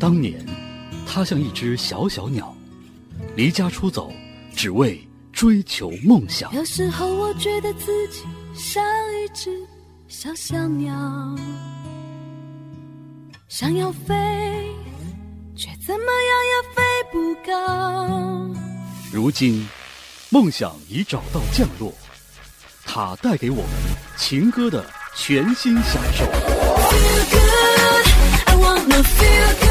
当年，他像一只小小鸟，离家出走，只为追求梦想。有时候我觉得自己像一只小小鸟，想要飞，却怎么样也飞不高。如今，梦想已找到降落，它带给我们情歌的全新享受。Feel good, I wanna feel good.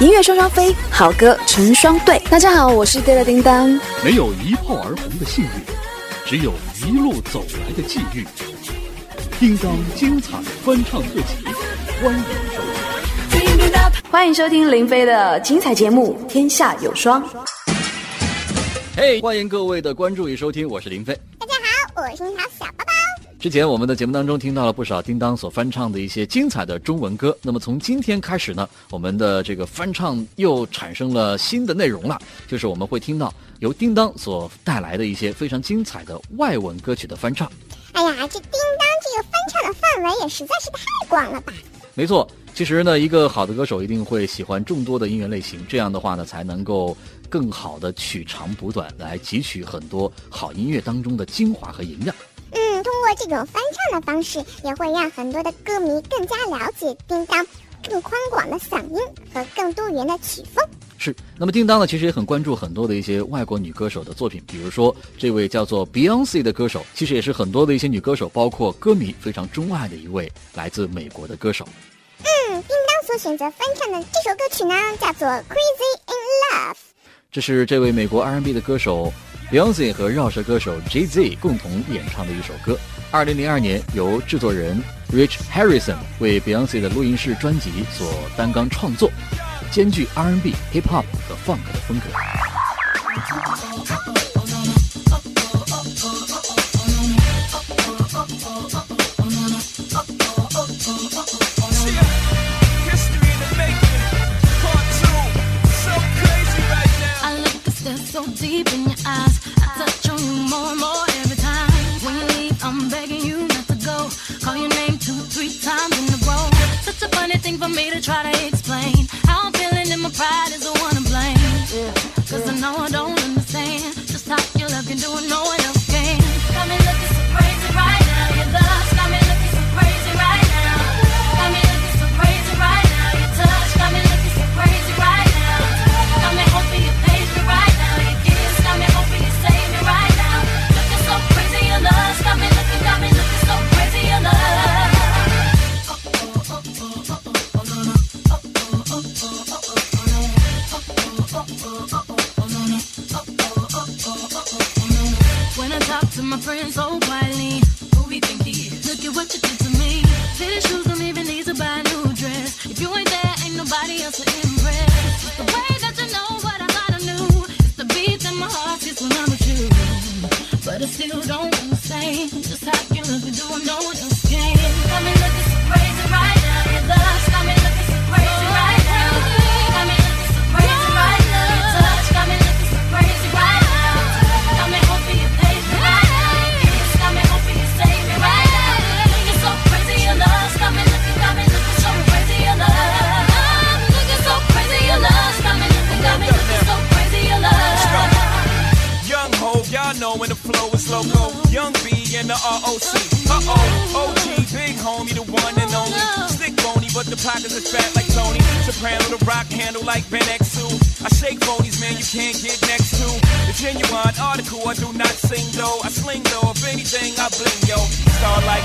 音乐双双飞，好歌成双对。大家好，我是对了叮当。没有一炮而红的幸运，只有一路走来的际遇。叮当精彩翻唱特辑，欢迎收听。欢迎收听林飞的精彩节目《天下有双》。嘿欢迎各位的关注与收听，我是林飞。大家好，我是樱桃小。之前我们的节目当中听到了不少叮当所翻唱的一些精彩的中文歌。那么从今天开始呢，我们的这个翻唱又产生了新的内容了，就是我们会听到由叮当所带来的一些非常精彩的外文歌曲的翻唱。哎呀，这叮当这个翻唱的范围也实在是太广了吧？没错，其实呢，一个好的歌手一定会喜欢众多的音乐类型，这样的话呢，才能够更好的取长补短，来汲取很多好音乐当中的精华和营养。嗯，通过这种翻唱的方式，也会让很多的歌迷更加了解叮当更宽广的嗓音和更多元的曲风。是，那么叮当呢，其实也很关注很多的一些外国女歌手的作品，比如说这位叫做 Beyonce 的歌手，其实也是很多的一些女歌手，包括歌迷非常钟爱的一位来自美国的歌手。嗯，叮当所选择翻唱的这首歌曲呢，叫做《Crazy in Love》。这是这位美国 R&B 的歌手 Beyonce 和饶舌歌手 Jay Z 共同演唱的一首歌。二零零二年由制作人 Rich Harrison 为 Beyonce 的录音室专辑所担纲创作，兼具 R&B、Hip Hop 和 Funk 的风格。you don't say just how you look, do I know Come and look looking so crazy right now, you ROC. Uh oh, OG, big homie, the one and only. Stick bony, but the pockets is fat like Tony. Soprano, the rock handle like Ben X2. I shake bonies, man, you can't get next to. The genuine article, I do not sing though. I sling though, if anything, I bling yo. Star like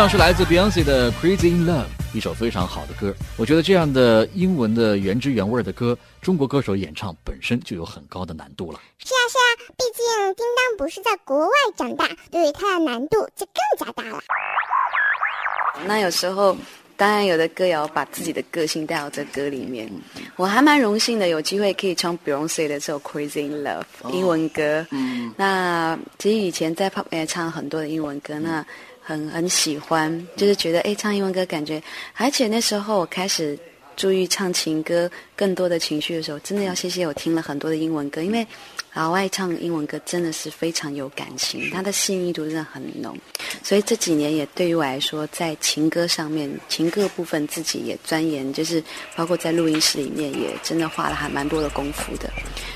上是来自 Beyonce 的《Crazy in Love》，一首非常好的歌。我觉得这样的英文的原汁原味的歌，中国歌手演唱本身就有很高的难度了。是啊是啊，毕竟叮当不是在国外长大，对于它的难度就更加大了。那有时候，当然有的歌谣把自己的个性带到这歌里面。我还蛮荣幸的，有机会可以唱 Beyonce 的这首《Crazy in Love》英文歌。嗯，那其实以前在 Pop 也唱很多的英文歌，那很很喜欢，就是觉得哎，唱英文歌感觉，而且那时候我开始注意唱情歌，更多的情绪的时候，真的要谢谢我听了很多的英文歌，因为。老外唱英文歌真的是非常有感情，他的细腻度真的很浓，所以这几年也对于我来说，在情歌上面，情歌部分自己也钻研，就是包括在录音室里面也真的花了还蛮多的功夫的。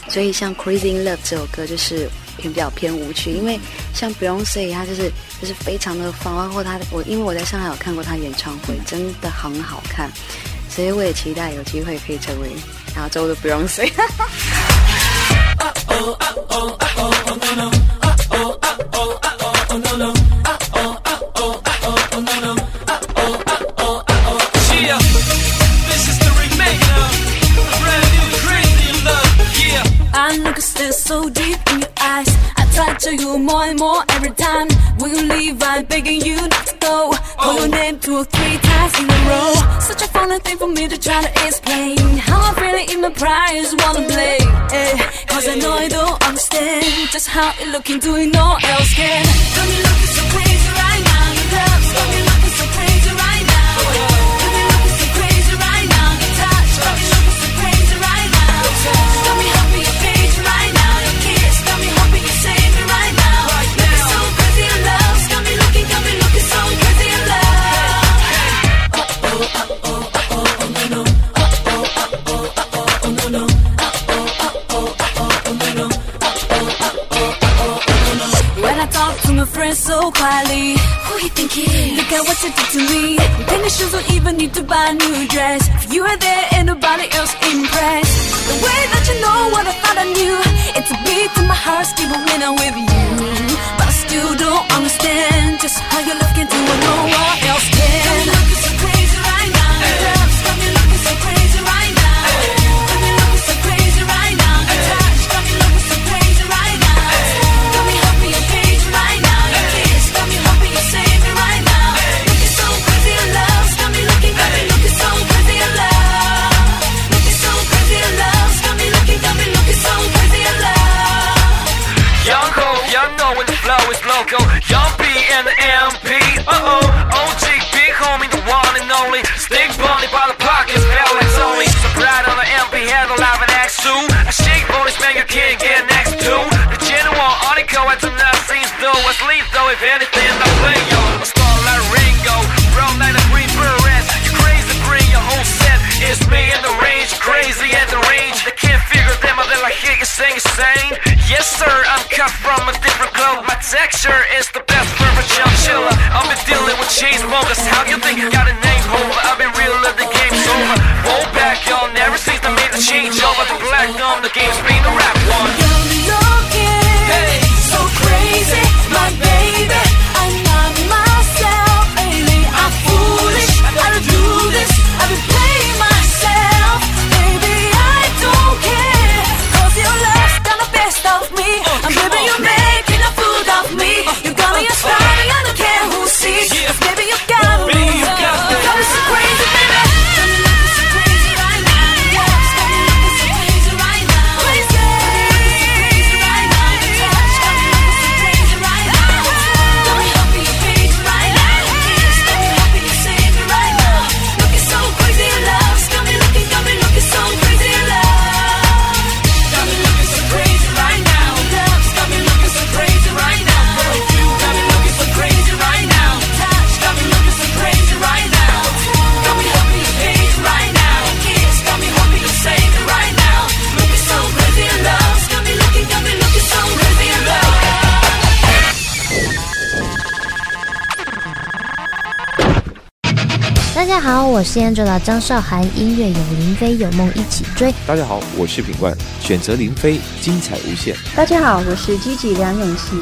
所以像《Crazy in Love》这首歌就是偏比较偏舞曲，因为像 Beyonce 他就是就是非常的放，包括他的我因为我在上海有看过他演唱会，真的很好看，所以我也期待有机会可以成为亚洲的 Beyonce。Begging you not to go. Call your name two or three times in a row. Such a funny thing for me to try to explain. How I'm feeling in my pride, just wanna play. Eh, Cause I know I don't understand just how it looking, doing no else can. Got me looking so crazy right now. Your love's got me looking you think he is? Look at what you did to me. Tennis shoes don't even need to buy a new dress. If you are there, ain't nobody else impressed. The way that you know what I thought I knew, it's a beat to my heart, skip when I'm with you. But I still don't understand just how you look into what no one else can. Young know when the flow is loco. Young B and the MP. Uh oh, OG, big homie, the one and only. Stick bunny by the pockets, felt like Tony. Surprise on the MP, had a live and act soon. A shake bonus, man, you can't get next to. The genuine article, I do not seem though. What's lethal, if anything, From a different cloth. My texture is the best for a chinchilla. I've been dealing with chain smokers. How you think I got a name over? I've been real, the game's over. Roll back, y'all never made the change over. The black on the game's been 好，我是 Angela 张韶涵，音乐有林飞，有梦一起追。大家好，我是品冠，选择林飞，精彩无限。大家好，我是 Gigi 梁咏琪，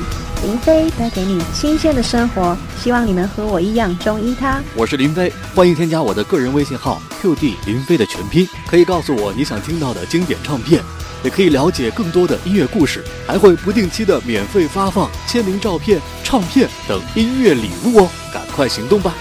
林飞带给你新鲜的生活，希望你能和我一样中意它。我是林飞，欢迎添加我的个人微信号 QD 林飞的全拼，可以告诉我你想听到的经典唱片，也可以了解更多的音乐故事，还会不定期的免费发放签名照片、唱片等音乐礼物哦，赶快行动吧！